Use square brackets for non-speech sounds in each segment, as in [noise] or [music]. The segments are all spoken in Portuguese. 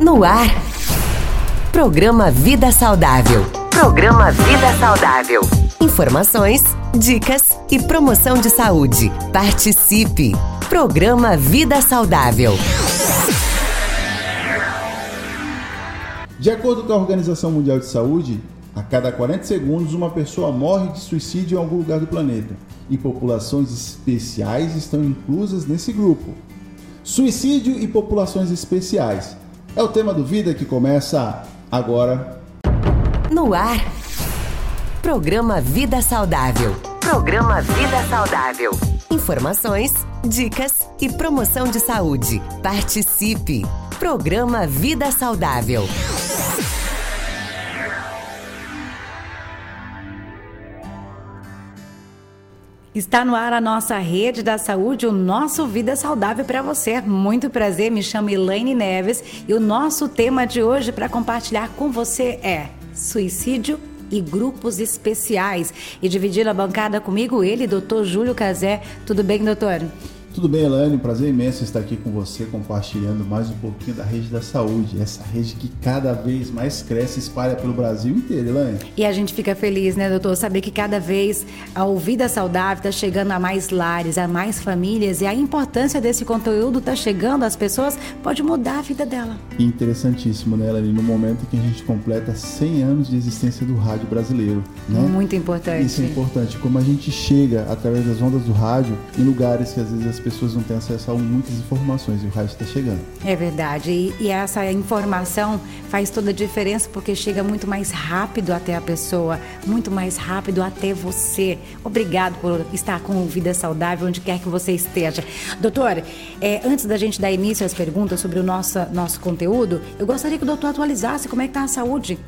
No ar. Programa Vida Saudável. Programa Vida Saudável. Informações, dicas e promoção de saúde. Participe. Programa Vida Saudável. De acordo com a Organização Mundial de Saúde, a cada 40 segundos uma pessoa morre de suicídio em algum lugar do planeta. E populações especiais estão inclusas nesse grupo. Suicídio e populações especiais. É o tema do Vida que começa agora. No ar. Programa Vida Saudável. Programa Vida Saudável. Informações, dicas e promoção de saúde. Participe. Programa Vida Saudável. Está no ar a nossa rede da saúde, o nosso Vida Saudável para você. Muito prazer, me chamo Elaine Neves e o nosso tema de hoje para compartilhar com você é suicídio e grupos especiais. E dividir a bancada comigo ele, doutor Júlio Cazé. Tudo bem, doutor? Tudo bem, Elaine? Prazer imenso estar aqui com você, compartilhando mais um pouquinho da rede da saúde. Essa rede que cada vez mais cresce e espalha pelo Brasil inteiro, Elaine. E a gente fica feliz, né, doutor? Saber que cada vez a Vida Saudável está chegando a mais lares, a mais famílias e a importância desse conteúdo está chegando às pessoas pode mudar a vida dela. Interessantíssimo, né, Elaine? No momento em que a gente completa 100 anos de existência do rádio brasileiro, né? Muito importante. Isso é importante. Como a gente chega, através das ondas do rádio, em lugares que às vezes as pessoas não têm acesso a muitas informações e o rádio está chegando. É verdade. E, e, essa informação faz toda a diferença porque chega muito mais rápido até a pessoa, muito mais rápido até você. Obrigado por estar com Vida Saudável onde quer que você esteja. Doutor, é, antes da gente dar início às perguntas sobre o nosso, nosso conteúdo, eu gostaria que o doutor atualizasse como é que está a saúde.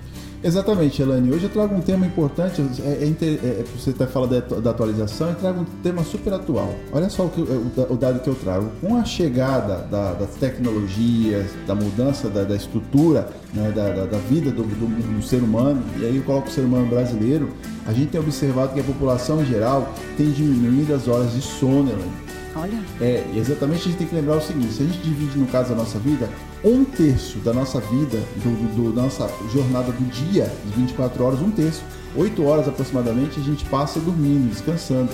Exatamente, Elane. Hoje eu trago um tema importante. É, é, é, é você está falando da, da, atualização, eu trago um tema super atual. Olha só o, que, o, o dado que eu trago. Com a chegada da, das tecnologias, da mudança da, da estrutura né, da, da, vida do, do, do, ser humano, e aí eu coloco o ser humano brasileiro, a gente tem observado que a população em geral tem diminuído as horas de sono, Elane. Olha. É, exatamente a gente tem que lembrar o seguinte: se a gente divide, no caso, a nossa vida, um terço da nossa vida, do, do, da nossa jornada do dia, de 24 horas, um terço, 8 horas aproximadamente, a gente passa dormindo, descansando.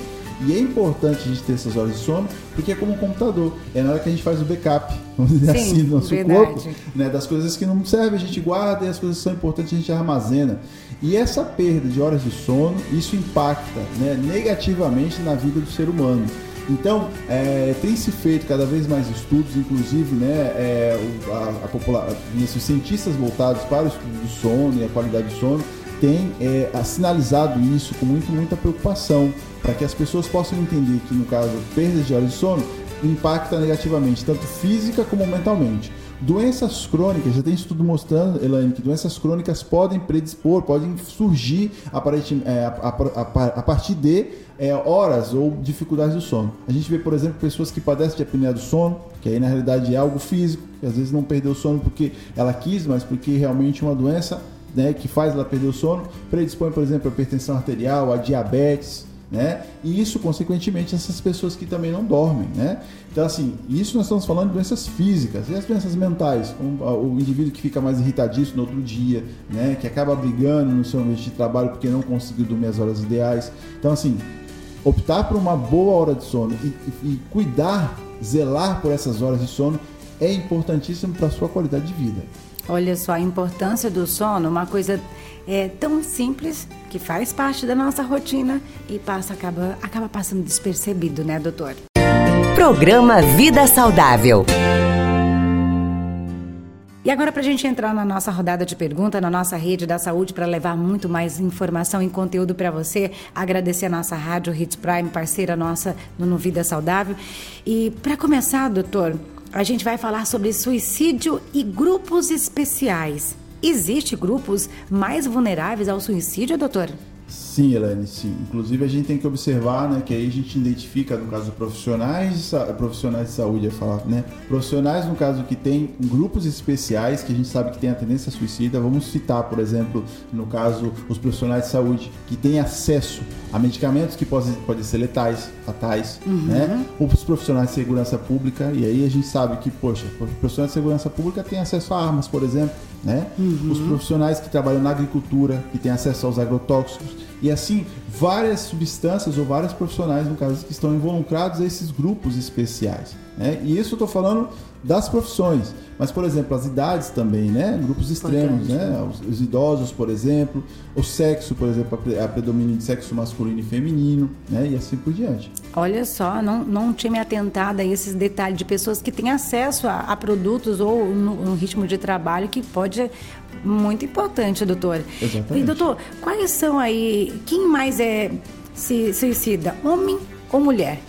E é importante a gente ter essas horas de sono, porque é como um computador. É na hora que a gente faz o backup, [laughs] vamos dizer Sim, assim, do nosso verdade. corpo, né? das coisas que não servem, a gente guarda e as coisas que são importantes a gente armazena. E essa perda de horas de sono, isso impacta né, negativamente na vida do ser humano. Então, é, tem se feito cada vez mais estudos, inclusive, né, é, a, a os cientistas voltados para o estudo do sono e a qualidade do sono têm é, sinalizado isso com muito, muita preocupação, para que as pessoas possam entender que, no caso, perda de horas de sono impacta negativamente, tanto física como mentalmente. Doenças crônicas, já tem estudo mostrando, Elaine, que doenças crônicas podem predispor, podem surgir é, a, a, partir de é, horas ou dificuldades do sono. A gente vê, por exemplo, pessoas que padecem de apneia do sono, que aí na realidade é algo físico, que às vezes não perdeu o sono porque ela quis, mas porque realmente uma doença né, que faz ela perder o sono, predispõe, por exemplo, a hipertensão arterial, a diabetes, né? E isso, consequentemente, essas pessoas que também não dormem, né? Então, assim, isso nós estamos falando de doenças físicas. E as doenças mentais? O, indivíduo que fica mais irritadíssimo no outro dia, né? Que acaba brigando no seu ambiente de trabalho porque não conseguiu dormir as horas ideais. Então, assim, optar por uma boa hora de sono e, e cuidar, zelar por essas horas de sono é importantíssimo para a sua qualidade de vida. Olha só a importância do sono, uma coisa é, tão simples que faz parte da nossa rotina e passa acaba acaba passando despercebido, né, doutor? Programa Vida Saudável. E agora, para a gente entrar na nossa rodada de pergunta, na nossa rede da saúde, para levar muito mais informação e conteúdo para você, agradecer a nossa rádio Hits Prime, parceira nossa no Vida Saudável. E para começar, doutor, a gente vai falar sobre suicídio e grupos especiais. Existem grupos mais vulneráveis ao suicídio, doutor? Sim, Helene, sim. Inclusive a gente tem que observar, né, que aí a gente identifica, no caso, profissionais de, profissionais de saúde, é falar, né? Profissionais, no caso, que tem grupos especiais, que a gente sabe que tem a tendência suicida. Vamos citar, por exemplo, no caso, os profissionais de saúde que têm acesso a medicamentos que podem, podem ser letais, fatais, uhum. né? Os profissionais de segurança pública, e aí a gente sabe que, poxa, os profissionais de segurança pública têm acesso a armas, por exemplo, né? Uhum. Os profissionais que trabalham na agricultura, que têm acesso aos agrotóxicos, e assim várias substâncias ou vários profissionais, no caso, que estão involucrados a esses grupos especiais. Né? E isso eu estou falando das profissões, mas por exemplo as idades também, né? Grupos extremos, né? Os, os, idosos, por exemplo, o sexo, por exemplo, a predomínio de sexo masculino e feminino, né? E assim por diante. Olha só, não, não tinha me atentado a esses detalhes de pessoas que têm acesso a, a produtos ou no, no, ritmo de trabalho que pode muito importante, doutor. Exatamente. E doutor, quais são aí quem mais é se suicida, homem ou mulher?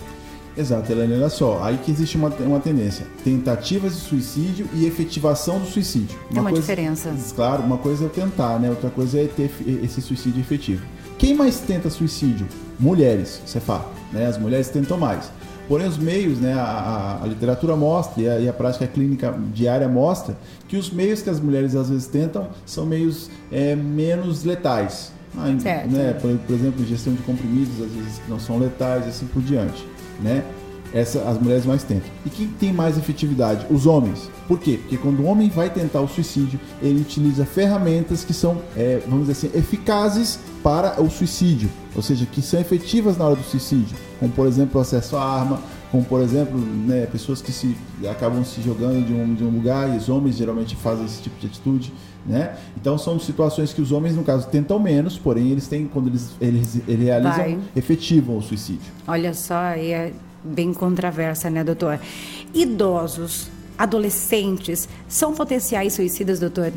Exato, Helene, olha só, aí que existe uma, uma tendência, tentativas de suicídio e efetivação do suicídio. Uma Tem uma coisa, diferença. Claro, uma coisa é tentar, né? Outra coisa é ter esse suicídio efetivo. Quem mais tenta suicídio? Mulheres, você fala, né? As mulheres tentam mais. Porém, os meios, né, a, a literatura mostra e a, e a, prática clínica diária mostra que os meios que as mulheres às vezes tentam são meios é, menos letais. Ah, né, por, por, exemplo, gestão de comprimidos, às vezes não são letais e assim por diante né? Essa, as mulheres mais tentam. E quem tem mais efetividade? Os homens. Por quê? Porque quando o homem vai tentar o suicídio, ele utiliza ferramentas que são, é, vamos dizer assim, eficazes para o suicídio, ou seja, que são efetivas na hora do suicídio, como por exemplo o acesso à arma, como por exemplo né, pessoas que se acabam se jogando de um, de um lugar e os homens geralmente fazem esse tipo de atitude, né? Então são situações que os homens no caso tentam menos, porém eles têm quando eles eles, eles realizam Vai. efetivam o suicídio. Olha só, é bem controversa, né, doutor? Idosos, adolescentes são potenciais suicidas, doutor?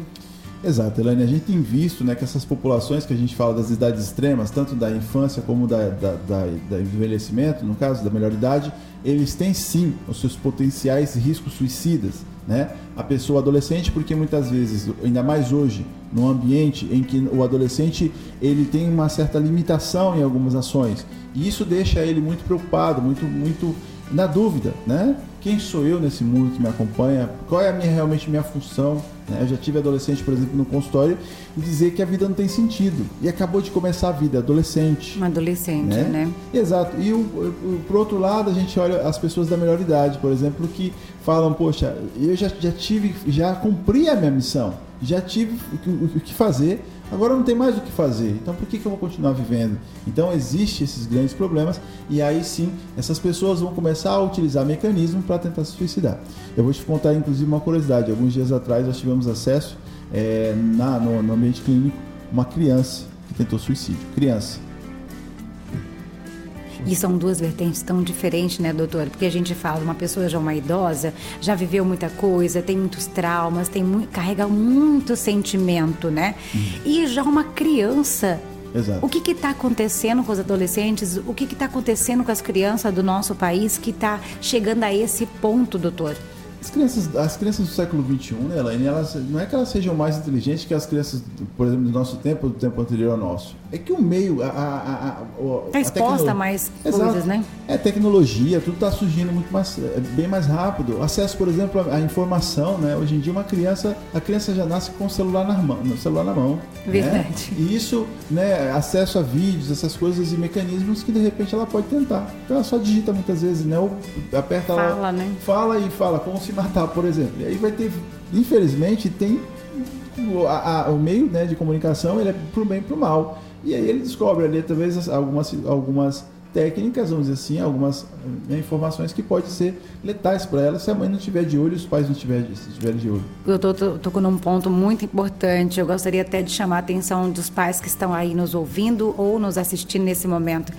Exato, Elaine. A gente tem visto né, que essas populações que a gente fala das idades extremas, tanto da infância como da, da, da, da envelhecimento, no caso da melhor idade, eles têm sim os seus potenciais riscos suicidas. Né? A pessoa adolescente, porque muitas vezes, ainda mais hoje, num ambiente em que o adolescente ele tem uma certa limitação em algumas ações, e isso deixa ele muito preocupado, muito, muito na dúvida, né? Quem sou eu nesse mundo que me acompanha? Qual é a minha, realmente minha função? Né? Eu já tive adolescente, por exemplo, no consultório e dizer que a vida não tem sentido. E acabou de começar a vida, adolescente. Um adolescente, né? né? Exato. E o, o, por outro lado, a gente olha as pessoas da melhor idade, por exemplo, que falam, poxa, eu já, já tive, já cumpri a minha missão, já tive o que fazer, Agora não tem mais o que fazer, então por que, que eu vou continuar vivendo? Então existem esses grandes problemas e aí sim essas pessoas vão começar a utilizar mecanismos para tentar se suicidar. Eu vou te contar inclusive uma curiosidade. Alguns dias atrás nós tivemos acesso é, na, no, no ambiente clínico uma criança que tentou suicídio. Criança. E são duas vertentes tão diferentes, né, doutora? Porque a gente fala, uma pessoa já uma idosa, já viveu muita coisa, tem muitos traumas, tem muito, carrega muito sentimento, né? Uhum. E já uma criança Exato. O que está acontecendo com os adolescentes? O que está acontecendo com as crianças do nosso país que está chegando a esse ponto, doutor? As crianças, as crianças do século XXI, né, Elaine, elas, não é que elas sejam mais inteligentes que as crianças, por exemplo, do nosso tempo, do tempo anterior ao nosso. É que o meio, a, a, a, a, tá exposta a mais Exato. coisas, né? É tecnologia, tudo está surgindo muito mais, é, bem mais rápido. Acesso, por exemplo, à informação, né? Hoje em dia uma criança, a criança já nasce com o celular na mão, no celular na mão. Né? Verdade. Né? E isso, né, acesso a vídeos, essas coisas e mecanismos que de repente ela pode tentar. Então ela só digita muitas vezes, né? Ou aperta fala, lá, né? fala e fala como se matar, por exemplo. E aí vai ter, infelizmente, tem o, a, o meio né, de comunicação, ele é pro bem e pro mal. E aí ele descobre ali talvez algumas, algumas técnicas, vamos dizer assim, algumas né, informações que podem ser letais para ela se a mãe não estiver de olho e os pais não estiverem estiver de olho. Eu estou tocando um ponto muito importante. Eu gostaria até de chamar a atenção dos pais que estão aí nos ouvindo ou nos assistindo nesse momento.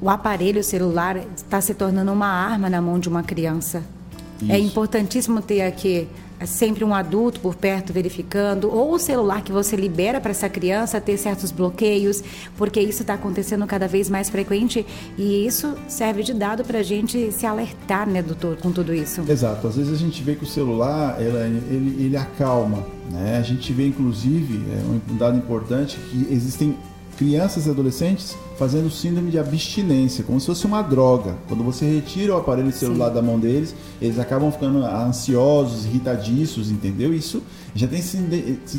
O aparelho celular está se tornando uma arma na mão de uma criança. É Isso. É importantíssimo ter aqui sempre um adulto por perto verificando, ou o celular que você libera para essa criança ter certos bloqueios, porque isso está acontecendo cada vez mais frequente e isso serve de dado para a gente se alertar, né, doutor, com tudo isso. Exato. Às vezes a gente vê que o celular ele, ele acalma, né? A gente vê, inclusive, é um dado importante que existem crianças e adolescentes fazendo síndrome de abstinência, como se fosse uma droga. Quando você retira o aparelho celular Sim. da mão deles, eles acabam ficando ansiosos, irritadiços, entendeu? Isso já tem sido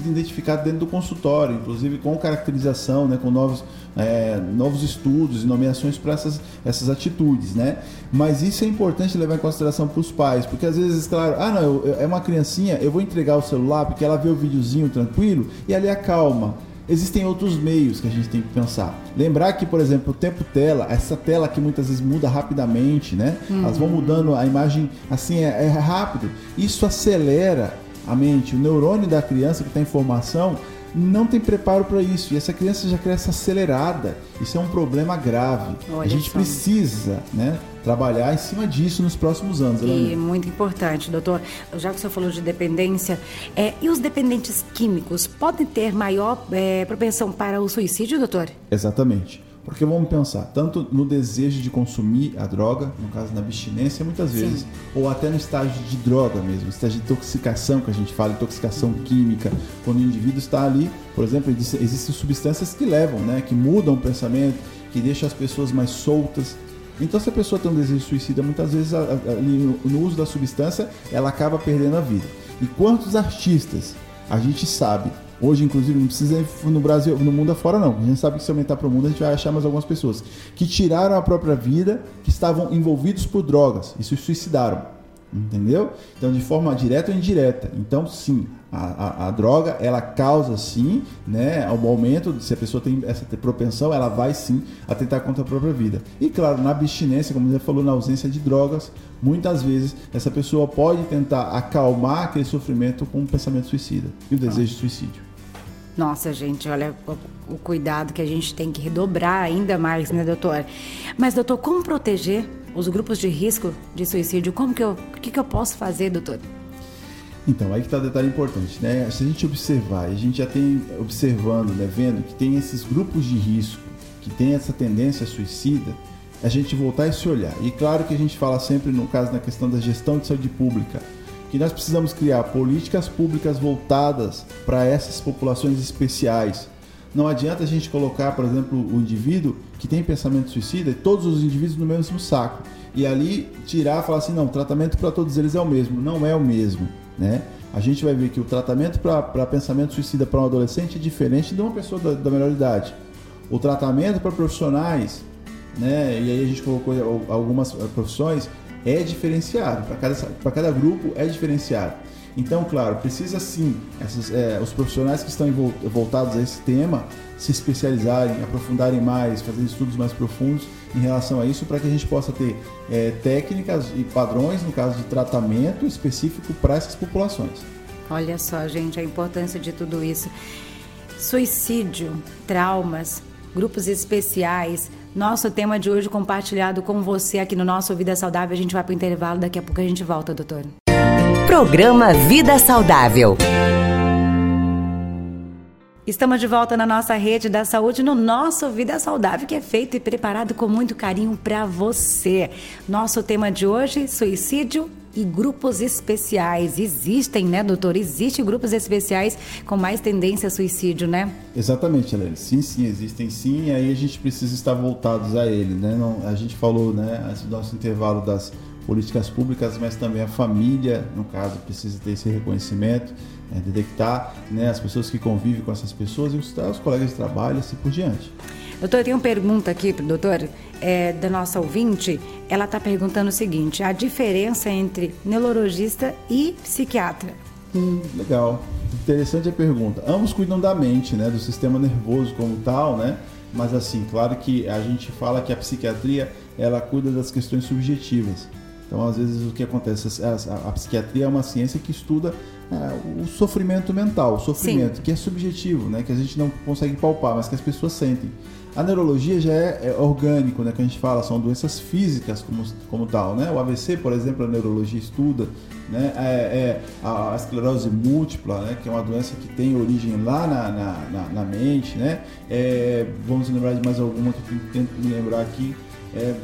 identificado dentro do consultório, inclusive com caracterização, né, com novos, é, novos estudos e nomeações para essas, essas atitudes, né? Mas isso é importante levar em consideração para os pais, porque às vezes, claro, ah não, eu, é uma criancinha, eu vou entregar o celular porque ela vê o videozinho tranquilo e ali acalma existem outros meios que a gente tem que pensar. Lembrar que, por exemplo, o tempo tela, essa tela que muitas vezes muda rapidamente, né? Uhum. Elas vão mudando, a imagem assim é, é rápido. Isso acelera a mente. O neurônio da criança que está em formação não tem preparo para isso. E essa criança já cresce acelerada. Isso é um problema grave. Olha a gente só. precisa né, trabalhar em cima disso nos próximos anos. E muito importante, doutor. Já que o senhor falou de dependência, é, e os dependentes químicos podem ter maior é, propensão para o suicídio, doutor? Exatamente. Porque vamos pensar, tanto no desejo de consumir a droga, no caso na abstinência, muitas vezes, Sim. ou até no estágio de droga mesmo, estágio de intoxicação que a gente fala, intoxicação química, quando o indivíduo está ali, por exemplo, existem substâncias que levam, né, que mudam o pensamento, que deixam as pessoas mais soltas. Então, se a pessoa tem um desejo suicida, muitas vezes ali, no uso da substância, ela acaba perdendo a vida. E quantos artistas a gente sabe Hoje, inclusive, não precisa ir no Brasil, no mundo afora, não. A gente sabe que se aumentar para o mundo, a gente vai achar mais algumas pessoas que tiraram a própria vida, que estavam envolvidos por drogas e se suicidaram. Entendeu? Então, de forma direta ou indireta. Então, sim, a, a, a, droga ela causa sim, né, ao aumento, se a pessoa tem essa propensão, ela vai sim atentar contra a própria vida. E claro, na abstinência, como você falou, na ausência de drogas, muitas vezes essa pessoa pode tentar acalmar aquele sofrimento com um pensamento suicida e o desejo de suicídio. Nossa, gente, olha o cuidado que a gente tem que redobrar ainda mais, né, doutor? Mas, doutor, como proteger os grupos de risco de suicídio? Como que eu, o que, que eu posso fazer, doutor? Então, aí que está o detalhe importante, né? Se a gente observar, a gente já tem observando, né, vendo que tem esses grupos de risco, que tem essa tendência suicida, a gente voltar e se olhar. E claro que a gente fala sempre, no caso, na questão da gestão de saúde pública, que nós precisamos criar políticas públicas voltadas para essas populações especiais. Não adianta a gente colocar, por exemplo, o indivíduo que tem pensamento suicida e todos os indivíduos no mesmo saco. E ali tirar falar assim, não, o tratamento para todos eles é o mesmo. Não é o mesmo, né? A gente vai ver que o tratamento para pensamento suicida para um adolescente é diferente de uma pessoa da, da melhor idade. O tratamento para profissionais, né? E aí a gente colocou algumas profissões, é diferenciado, para cada, cada grupo é diferenciado. Então, claro, precisa sim essas, é, os profissionais que estão voltados a esse tema se especializarem, aprofundarem mais, fazer estudos mais profundos em relação a isso, para que a gente possa ter é, técnicas e padrões, no caso de tratamento específico para essas populações. Olha só, gente, a importância de tudo isso. Suicídio, traumas, grupos especiais, nosso tema de hoje compartilhado com você aqui no nosso Vida Saudável. A gente vai para o intervalo, daqui a pouco a gente volta, doutor. Programa Vida Saudável. Estamos de volta na nossa rede da saúde, no nosso Vida Saudável, que é feito e preparado com muito carinho para você. Nosso tema de hoje: suicídio e grupos especiais. Existem, né, doutor? Existem grupos especiais com mais tendência a suicídio, né? Exatamente, Helene. Sim, sim, existem sim, e aí a gente precisa estar voltados a ele, né? Não, a gente falou, né, do nosso intervalo das políticas públicas, mas também a família, no caso, precisa ter esse reconhecimento, né, detectar né, as pessoas que convivem com essas pessoas e os, os colegas de trabalho, assim por diante. Doutor, tem uma pergunta aqui para o doutor, é, da nossa ouvinte. Ela está perguntando o seguinte: a diferença entre neurologista e psiquiatra? Hum, legal. Interessante a pergunta. Ambos cuidam da mente, né, do sistema nervoso como tal, né? Mas assim, claro que a gente fala que a psiquiatria ela cuida das questões subjetivas. Então, às vezes, o que acontece? A, a, a psiquiatria é uma ciência que estuda é, o sofrimento mental, o sofrimento Sim. que é subjetivo, né? Que a gente não consegue palpar, mas que as pessoas sentem. A neurologia já é, é, orgânico, né, que a gente fala, são doenças físicas como, como tal, né? O AVC, por exemplo, a neurologia estuda, né? É, é a, a, esclerose múltipla, né? Que é uma doença que tem origem lá na, na, na, na mente, né? É, vamos lembrar de mais alguma que eu tento me lembrar aqui. é,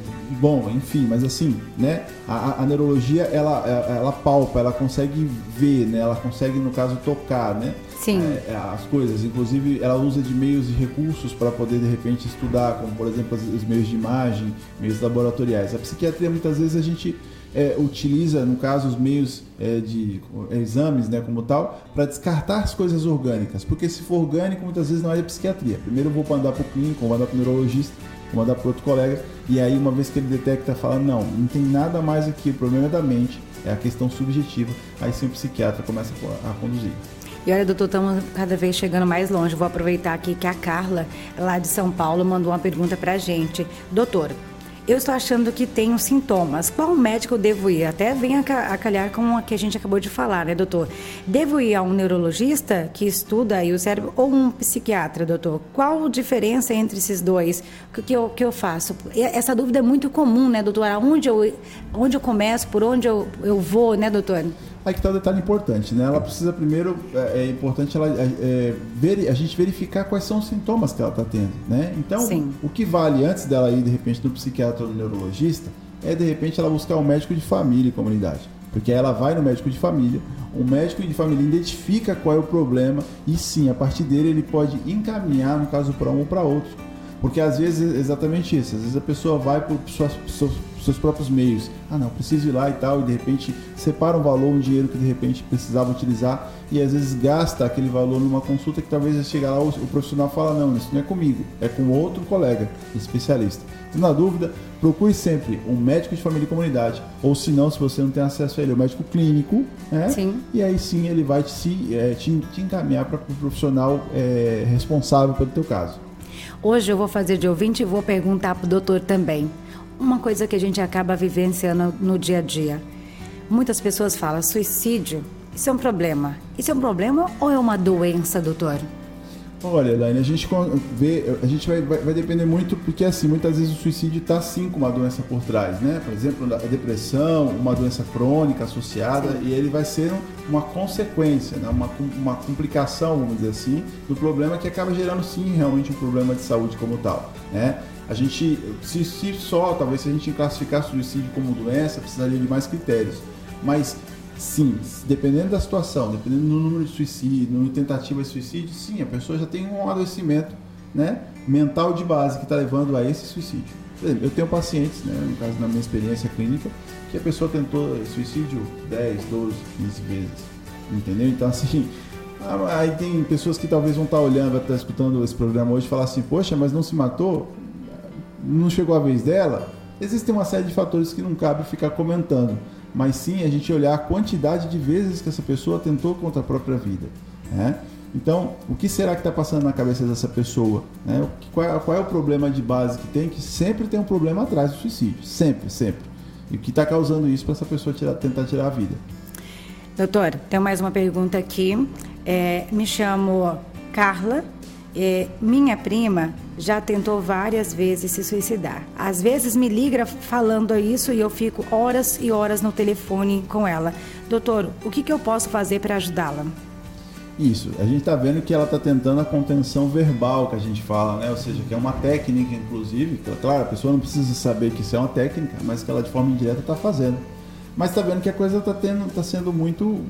bom, enfim, mas assim, né? A, a, neurologia ela, ela palpa, ela consegue ver, né? Ela consegue, no caso, tocar, né? Sim. É, é as coisas. Inclusive, ela usa de meios e recursos para poder, de repente, estudar, como, por exemplo, os meios de imagem, meios laboratoriais. A psiquiatria, muitas vezes, a gente é, utiliza, no caso, os meios é, de é, exames, né, como tal, para descartar as coisas orgânicas. Porque se for orgânico, muitas vezes não é psiquiatria. Primeiro eu vou mandar para o clínico, vou mandar para o neurologista, vou mandar para outro colega, e aí, uma vez que ele detecta, fala: não, não tem nada mais aqui, o problema é da mente, é a questão subjetiva. Aí sim o psiquiatra começa a conduzir. E olha, doutor, estamos cada vez chegando mais longe. Vou aproveitar aqui que a Carla, lá de São Paulo, mandou uma pergunta para a gente. Doutor, eu estou achando que tenho sintomas. Qual médico devo ir? Até vem a calhar com o que a gente acabou de falar, né, doutor? Devo ir a um neurologista que estuda aí o cérebro ou um psiquiatra, doutor? Qual a diferença entre esses dois? O que eu, que eu faço? Essa dúvida é muito comum, né, doutor? Aonde eu, onde eu começo, por onde eu, eu vou, né, doutor? Aí que está o um detalhe importante, né? Ela precisa primeiro, é, é importante ela é, é, ver, a gente verificar quais são os sintomas que ela está tendo, né? Então, Sim. o que vale antes dela ir de repente no psiquiatra ou no neurologista é de repente ela buscar um médico de família e comunidade, porque aí ela vai no médico de família, o médico de família identifica qual é o problema e sim, a partir dele ele pode encaminhar, no caso para um ou para outro, porque às vezes é exatamente isso, às vezes a pessoa vai por suas, suas seus próprios meios. Ah, não, preciso ir lá e tal, e de repente separa um valor, um dinheiro que de repente precisava utilizar e às vezes gasta aquele valor numa consulta que talvez chegar lá o, o profissional fala: não, isso não é comigo, é com outro colega especialista. Então, na dúvida, procure sempre um médico de família e comunidade, ou se não, se você não tem acesso a ele, um médico clínico, né? Sim. E aí sim ele vai te, é, te, te encaminhar para o profissional é, responsável pelo teu caso. Hoje eu vou fazer de ouvinte e vou perguntar para o doutor também uma coisa que a gente acaba vivenciando no dia a dia. Muitas pessoas falam suicídio. Isso é um problema. Isso é um problema ou é uma doença, doutor? Olha, Elaine, a gente vê, a gente vai, vai, vai, depender muito, porque assim, muitas vezes o suicídio está sim com uma doença por trás, né? Por exemplo, a depressão, uma doença crônica associada, sim. e ele vai ser uma consequência, né? uma, uma complicação, vamos dizer assim, do problema que acaba gerando sim realmente um problema de saúde como tal, né? A gente, se, se só, talvez se a gente classificar suicídio como doença, precisaria de mais critérios. Mas sim, dependendo da situação, dependendo do número de suicídio, número de suicídio, sim, a pessoa já tem um adoecimento né, mental de base que está levando a esse suicídio. Eu tenho pacientes, né, no caso da minha experiência clínica, que a pessoa tentou suicídio 10, 12, 15 vezes. Entendeu? Então, assim, [laughs] aí tem pessoas que talvez vão estar tá olhando, estar tá escutando esse programa hoje e falar assim, poxa, mas não se matou? não chegou a vez dela, existem uma série de fatores que não cabe ficar comentando, mas sim a gente olhar a quantidade de vezes que essa pessoa tentou contra a própria vida. Né? Então, o que será que está passando na cabeça dessa pessoa? Né? Qual, é, qual, é, o problema de base que tem? Que sempre tem um problema atrás do suicídio. Sempre, sempre. E o que está causando isso para essa pessoa tirar, tentar tirar a vida? Doutor, tem mais uma pergunta aqui. É, me chamo Carla, é, minha prima já tentou várias vezes se suicidar. Às vezes me liga falando isso e eu fico horas e horas no telefone com ela. Doutor, o que, que eu posso fazer para ajudá-la? Isso, a gente está vendo que ela está tentando a contenção verbal que a gente fala, né? Ou seja, que é uma técnica, inclusive. Claro, a pessoa não precisa saber que isso é uma técnica, mas que ela de forma indireta está fazendo. Mas está vendo que a coisa está tá sendo muito,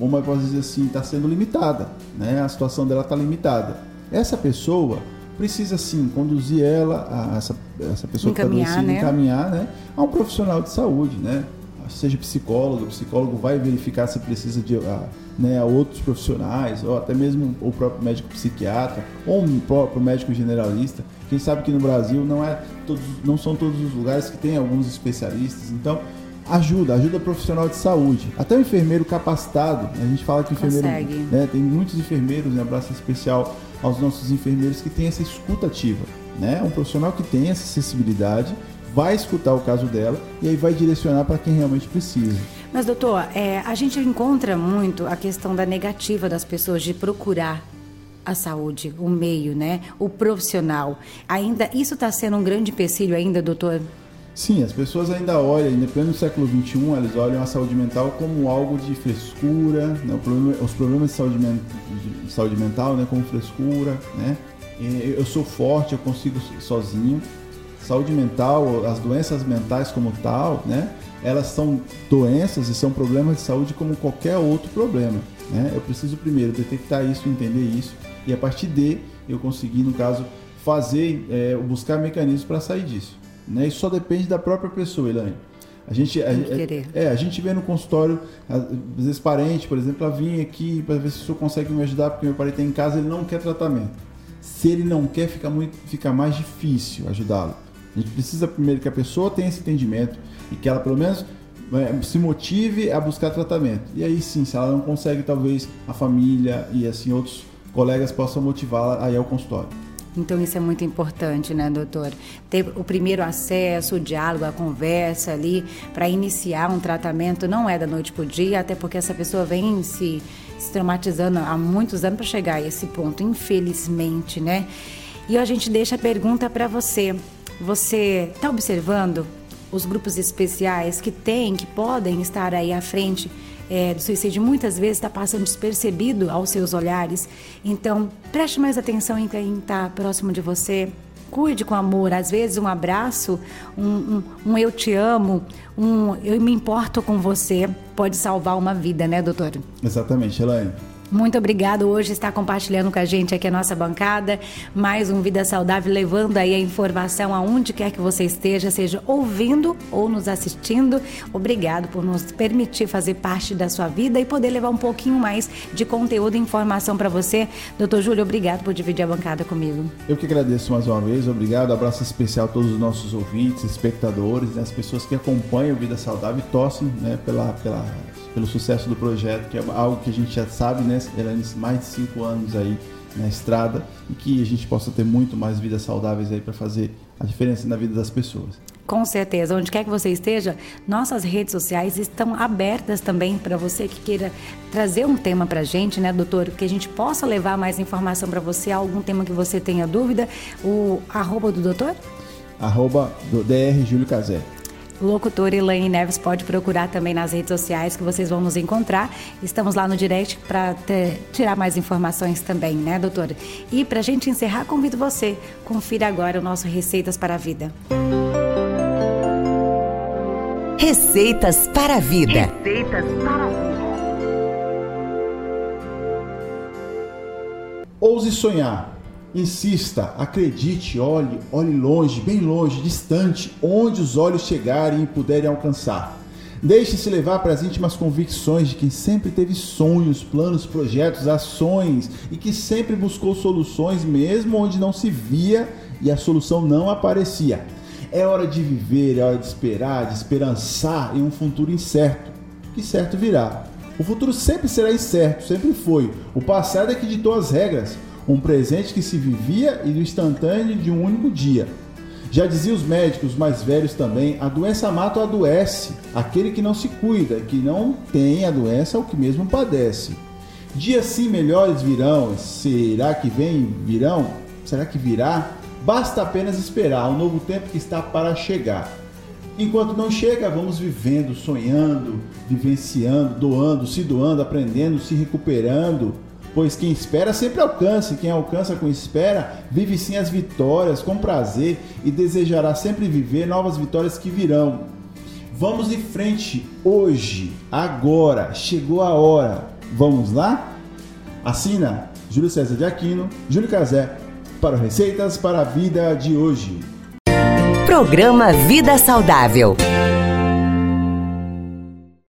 como eu posso dizer assim, está sendo limitada, né? A situação dela está limitada. Essa pessoa precisa sim conduzir ela, a, essa, essa pessoa encaminhar, que está né? encaminhar né, a um profissional de saúde, né? Seja psicólogo, o psicólogo vai verificar se precisa de a, né, a outros profissionais, ou até mesmo o próprio médico psiquiatra, ou um próprio médico generalista. Quem sabe que no Brasil não, é todos, não são todos os lugares que tem alguns especialistas. Então, ajuda, ajuda profissional de saúde. Até o enfermeiro capacitado, a gente fala que o enfermeiro. Né, tem muitos enfermeiros, né, abraço especial aos nossos enfermeiros que têm essa escuta ativa. Né? Um profissional que tem essa acessibilidade vai escutar o caso dela e aí vai direcionar para quem realmente precisa. Mas, doutor, é, a gente encontra muito a questão da negativa das pessoas de procurar a saúde, o meio, né? O profissional. Ainda isso está sendo um grande empecilho ainda, doutor? Sim, as pessoas ainda olham, ainda pleno século XXI, elas olham a saúde mental como algo de frescura, né? problema, os problemas de saúde, de saúde mental né? como frescura, né? eu sou forte, eu consigo sozinho. Saúde mental, as doenças mentais como tal, né? Elas são doenças e são problemas de saúde como qualquer outro problema. Né? Eu preciso primeiro detectar isso, entender isso e a partir de eu conseguir, no caso, fazer, é, buscar mecanismos para sair disso. Né? Isso só depende da própria pessoa, Elaine. A gente, a, é, a gente vê no consultório, às vezes parente, por exemplo, ela vinha aqui para ver se o senhor consegue me ajudar, porque meu parente está em casa ele não quer tratamento. Se ele não quer, fica, muito, fica mais difícil ajudá-lo. A gente precisa primeiro que a pessoa tenha esse entendimento e que ela pelo menos é, se motive a buscar tratamento. E aí sim, se ela não consegue, talvez a família e assim outros colegas possam motivá-la a ir ao consultório. Então isso é muito importante, né, doutor? Ter o primeiro acesso, o diálogo, a conversa ali para iniciar um tratamento não é da noite para o dia, até porque essa pessoa vem se, se traumatizando há muitos anos para chegar a esse ponto, infelizmente, né? E a gente deixa a pergunta para você. Você está observando os grupos especiais que têm, que podem estar aí à frente é, do suicídio muitas vezes está passando despercebido aos seus olhares. Então, preste mais atenção em quem está próximo de você. Cuide com amor. Às vezes, um abraço, um, um, um eu te amo, um eu me importo com você pode salvar uma vida, né, doutor? Exatamente, Elaine. Muito obrigado hoje estar compartilhando com a gente aqui a nossa bancada, mais um Vida Saudável, levando aí a informação aonde quer que você esteja, seja ouvindo ou nos assistindo. Obrigado por nos permitir fazer parte da sua vida e poder levar um pouquinho mais de conteúdo e informação para você. Doutor Júlio, obrigado por dividir a bancada comigo. Eu que agradeço mais uma vez, obrigado. Abraço especial a todos os nossos ouvintes, espectadores, né, as pessoas que acompanham Vida Saudável e torcem né, pela, pela pelo sucesso do projeto, que é algo que a gente já sabe, né, Elanis, mais de cinco anos aí na estrada e que a gente possa ter muito mais vidas saudáveis aí para fazer a diferença na vida das pessoas. Com certeza, onde quer que você esteja, nossas redes sociais estão abertas também para você que queira trazer um tema para a gente, né, doutor? Que a gente possa levar mais informação para você, algum tema que você tenha dúvida. O arroba do doutor? Arroba do DR Júlio Cazé locutora Elaine Neves pode procurar também nas redes sociais que vocês vão nos encontrar. Estamos lá no direct para tirar mais informações também, né, doutora? E para a gente encerrar, convido você, confira agora o nosso Receitas para a Vida. Receitas para a Vida. Receitas para a Vida. Ouse sonhar. Insista, acredite, olhe, olhe longe, bem longe, distante, onde os olhos chegarem e puderem alcançar. Deixe-se levar para as íntimas convicções de quem sempre teve sonhos, planos, projetos, ações e que sempre buscou soluções mesmo onde não se via e a solução não aparecia. É hora de viver, é hora de esperar, de esperançar em um futuro incerto, que certo virá. O futuro sempre será incerto, sempre foi. O passado é que ditou as regras um presente que se vivia e do instantâneo de um único dia. Já diziam os médicos mais velhos também, a doença mata ou adoece, aquele que não se cuida, que não tem a doença ou que mesmo padece. Dias sim melhores virão, será que vem virão? Será que virá? Basta apenas esperar o novo tempo que está para chegar. Enquanto não chega, vamos vivendo, sonhando, vivenciando, doando, se doando, aprendendo, se recuperando, pois quem espera sempre alcança, e quem alcança com espera vive sim as vitórias com prazer e desejará sempre viver novas vitórias que virão. Vamos em frente hoje, agora, chegou a hora. Vamos lá? Assina Júlio César de Aquino, Júlio Cazé, para Receitas para a Vida de hoje. Programa Vida Saudável.